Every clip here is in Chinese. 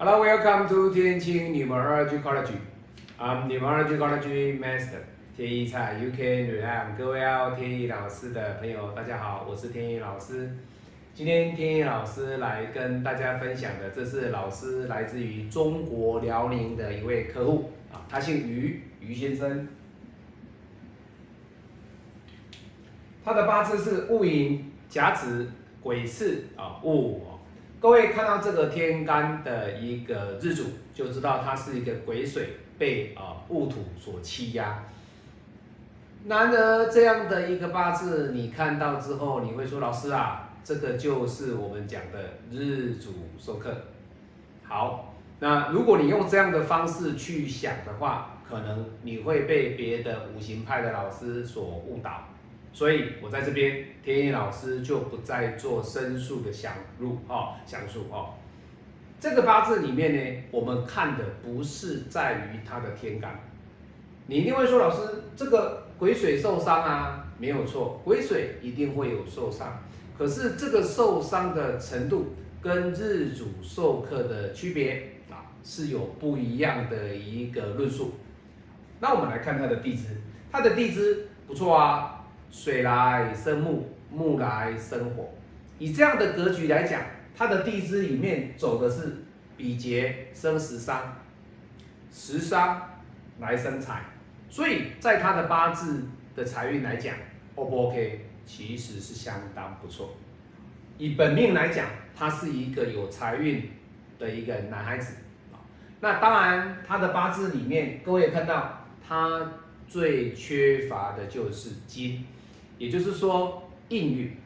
Hello, welcome to 天青 Numerology College. I'm Numerology College Master 天一彩 UK 女汉。各位要天一老师的朋友，大家好，我是天一老师。今天天一老师来跟大家分享的，这是老师来自于中国辽宁的一位客户啊，他姓于，于先生。他的八字是戊寅、甲子、癸巳啊，戊。各位看到这个天干的一个日主，就知道他是一个癸水被啊戊土所欺压。难得这样的一个八字，你看到之后，你会说老师啊，这个就是我们讲的日主受克。好，那如果你用这样的方式去想的话，可能你会被别的五行派的老师所误导。所以我在这边，天意老师就不再做申诉的详入哦，详述哦。这个八字里面呢，我们看的不是在于它的天干。你一定会说，老师，这个癸水受伤啊，没有错，癸水一定会有受伤。可是这个受伤的程度跟日主受克的区别啊，是有不一样的一个论述。那我们来看它的地支，它的地支不错啊。水来生木，木来生火。以这样的格局来讲，它的地支里面走的是比劫生食伤，食伤来生财。所以在他的八字的财运来讲，O 不 OK？其实是相当不错。以本命来讲，他是一个有财运的一个男孩子啊那当然，他的八字里面，各位看到他最缺乏的就是金。也就是说，应运，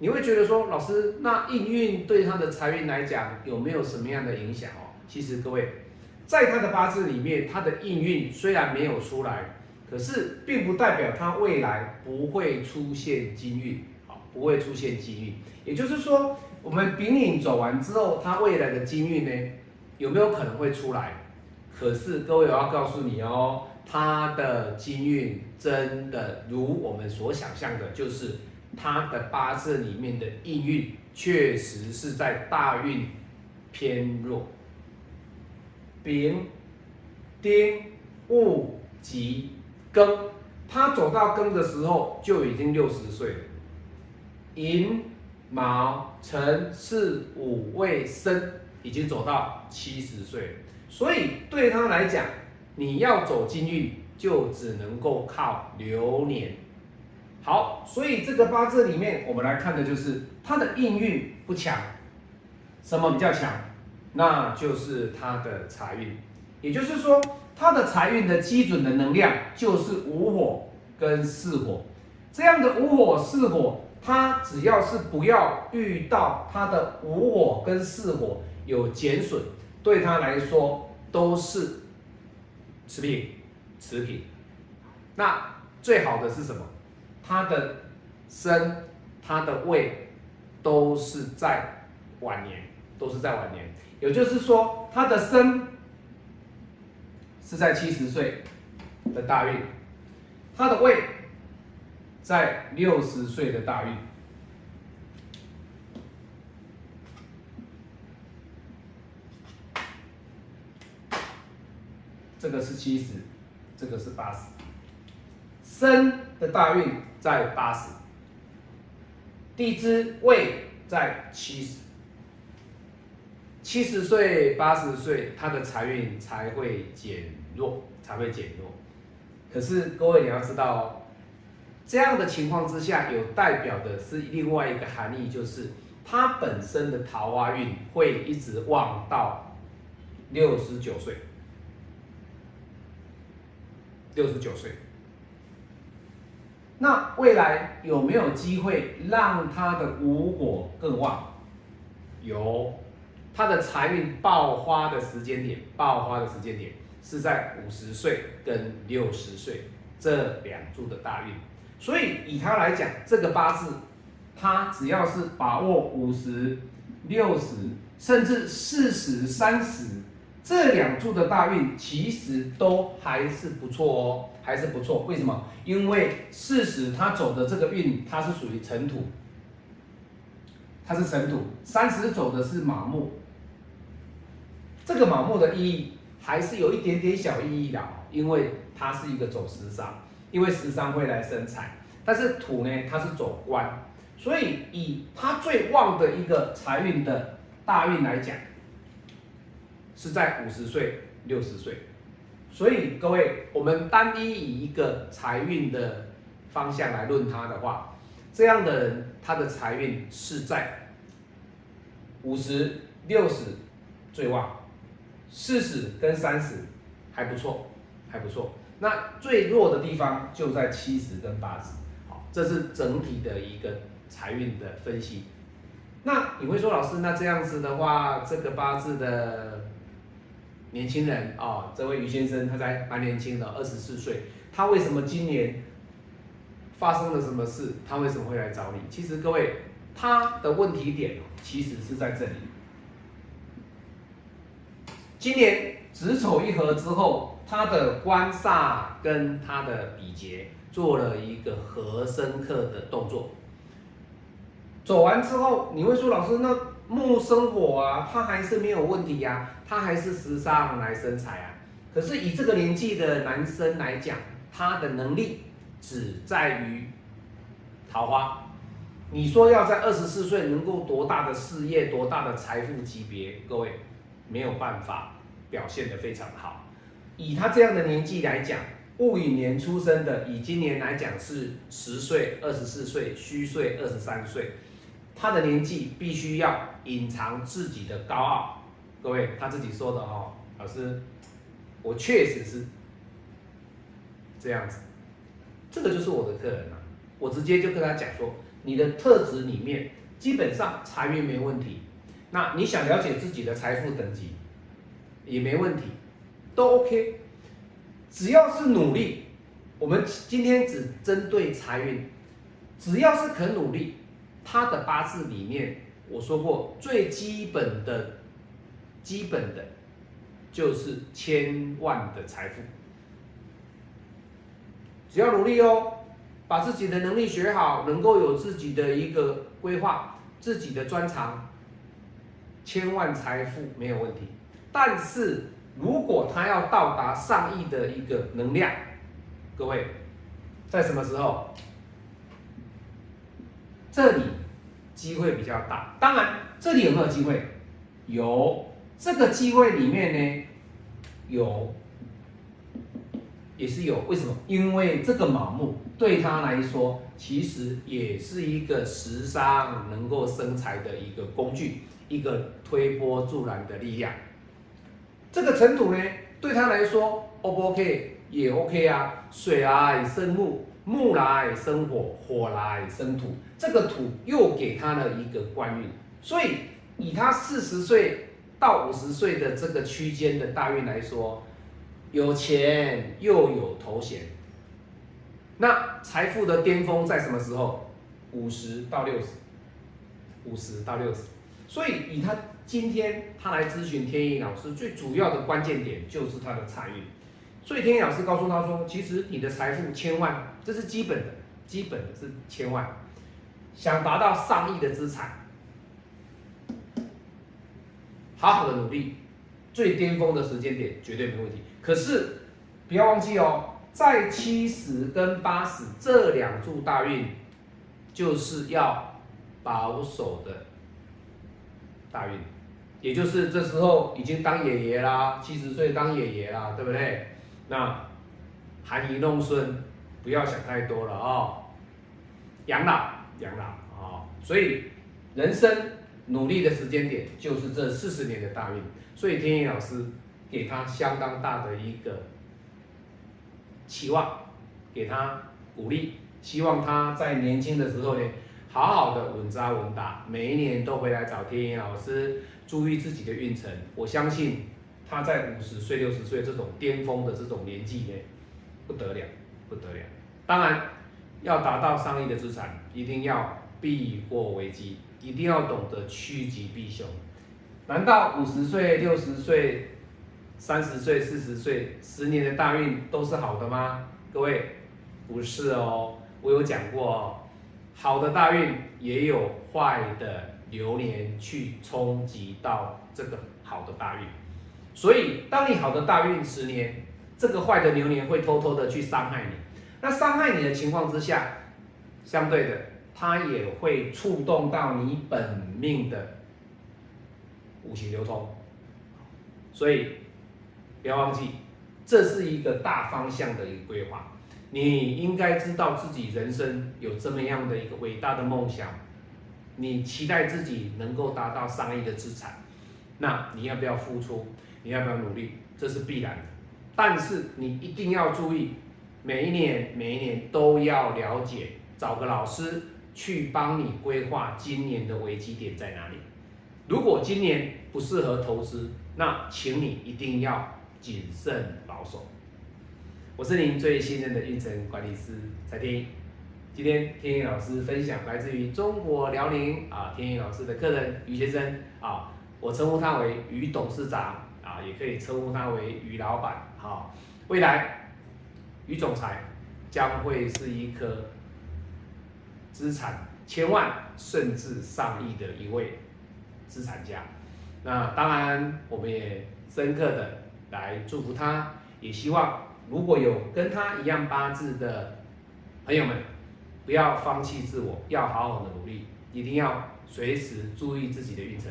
你会觉得说，老师，那应运对他的财运来讲有没有什么样的影响哦？其实各位，在他的八字里面，他的应运虽然没有出来，可是并不代表他未来不会出现金运，好，不会出现金运。也就是说，我们丙寅走完之后，他未来的金运呢，有没有可能会出来？可是各位，要告诉你哦。他的金运真的如我们所想象的，就是他的八字里面的印运确实是在大运偏弱。丙、丁、戊、己、庚，他走到庚的时候就已经六十岁了。寅、卯、辰、巳、午、未、申，已经走到七十岁，所以对他来讲。你要走金运，就只能够靠流年。好，所以这个八字里面，我们来看的就是他的应运不强。什么比较强？那就是他的财运。也就是说，他的财运的基准的能量就是五火跟四火。这样的五火四火，他只要是不要遇到他的五火跟四火有减损，对他来说都是。持平，持平。那最好的是什么？他的身、他的胃都是在晚年，都是在晚年。也就是说，他的身是在七十岁的大运，他的胃在六十岁的大运。这个是七十，这个是八十，生的大运在八十，地支位在七十，七十岁八十岁，他的财运才会减弱，才会减弱。可是各位你要知道哦，这样的情况之下，有代表的是另外一个含义，就是他本身的桃花运会一直旺到六十九岁。六十九岁，那未来有没有机会让他的无我更旺？有，他的财运爆发的时间点，爆发的时间点是在五十岁跟六十岁这两柱的大运。所以以他来讲，这个八字，他只要是把握五十、六十，甚至四十、三十。这两柱的大运其实都还是不错哦，还是不错。为什么？因为四十他走的这个运，它是属于尘土，它是尘土，三十走的是马木。这个马木的意义还是有一点点小意义的，因为它是一个走时商，因为时商会来生财，但是土呢，它是走官，所以以它最旺的一个财运的大运来讲，是在五十岁、六十岁。所以各位，我们单一以一个财运的方向来论它的话，这样的人他的财运是在五十六十最旺，四十跟三十还不错，还不错。那最弱的地方就在七十跟八十。好，这是整体的一个财运的分析。那你会说，老师，那这样子的话，这个八字的。年轻人啊，这位于先生他才蛮年轻的，二十四岁。他为什么今年发生了什么事？他为什么会来找你？其实各位，他的问题点其实是在这里。今年子丑一合之后，他的官煞跟他的比劫做了一个合生克的动作。走完之后，你会说老师，那木生火啊，他还是没有问题呀？他还是时尚来生财啊，可是以这个年纪的男生来讲，他的能力只在于桃花。你说要在二十四岁能够多大的事业、多大的财富级别，各位没有办法表现得非常好。以他这样的年纪来讲，戊寅年出生的，以今年来讲是十岁、二十四岁、虚岁二十三岁，他的年纪必须要隐藏自己的高傲。各位，他自己说的哦，老师，我确实是这样子，这个就是我的客人啊，我直接就跟他讲说，你的特质里面基本上财运没问题，那你想了解自己的财富等级也没问题，都 OK，只要是努力，我们今天只针对财运，只要是肯努力，他的八字里面我说过最基本的。基本的，就是千万的财富，只要努力哦，把自己的能力学好，能够有自己的一个规划，自己的专长，千万财富没有问题。但是如果他要到达上亿的一个能量，各位，在什么时候？这里机会比较大。当然，这里有没有机会？有。这个机会里面呢，有，也是有，为什么？因为这个卯木对他来说，其实也是一个时尚能够生财的一个工具，一个推波助澜的力量。这个尘土呢，对他来说，O 不 OK？也 OK 啊。水啊生木，木来生火，火来生土，这个土又给他了一个官运，所以以他四十岁。到五十岁的这个区间的大运来说，有钱又有头衔，那财富的巅峰在什么时候？五十到六十，五十到六十。所以以他今天他来咨询天意老师，最主要的关键点就是他的财运。所以天意老师告诉他说，其实你的财富千万，这是基本的，基本的是千万，想达到上亿的资产。好好的努力，最巅峰的时间点绝对没问题。可是不要忘记哦，在七十跟八十这两柱大运，就是要保守的大运，也就是这时候已经当爷爷啦，七十岁当爷爷啦，对不对？那含饴弄孙，不要想太多了哦。养老，养老啊，所以人生。努力的时间点就是这四十年的大运，所以天意老师给他相当大的一个期望，给他鼓励，希望他在年轻的时候呢，好好的稳扎稳打，每一年都回来找天意老师，注意自己的运程。我相信他在五十岁、六十岁这种巅峰的这种年纪呢，不得了，不得了。当然，要达到上亿的资产，一定要避过危机。一定要懂得趋吉避凶。难道五十岁、六十岁、三十岁、四十岁，十年的大运都是好的吗？各位，不是哦。我有讲过哦，好的大运也有坏的流年去冲击到这个好的大运。所以，当你好的大运十年，这个坏的流年会偷偷的去伤害你。那伤害你的情况之下，相对的，它也会触动到你本命的五行流通。所以，不要忘记，这是一个大方向的一个规划。你应该知道自己人生有这么样的一个伟大的梦想，你期待自己能够达到上亿的资产，那你要不要付出？你要不要努力？这是必然的。但是你一定要注意，每一年每一年都要了解，找个老师去帮你规划今年的危机点在哪里。如果今年不适合投资，那请你一定要谨慎保守。我是您最信任的运程管理师蔡天一。今天天一老师分享来自于中国辽宁啊，天一老师的客人于先生啊，我称呼他为于董事长。也可以称呼他为于老板。好，未来于总裁将会是一颗资产千万甚至上亿的一位资产家。那当然，我们也深刻的来祝福他，也希望如果有跟他一样八字的朋友们，不要放弃自我，要好好的努力，一定要随时注意自己的运程。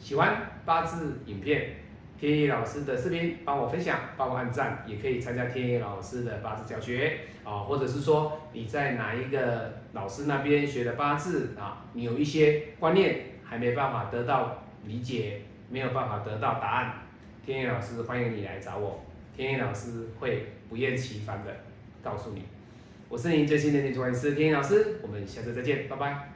喜欢八字影片。天野老师的视频，帮我分享，帮我按赞，也可以参加天野老师的八字教学啊，或者是说你在哪一个老师那边学的八字啊，你有一些观念还没办法得到理解，没有办法得到答案，天野老师欢迎你来找我，天野老师会不厌其烦的告诉你。我是您最新的女主管师天野老师，我们下次再见，拜拜。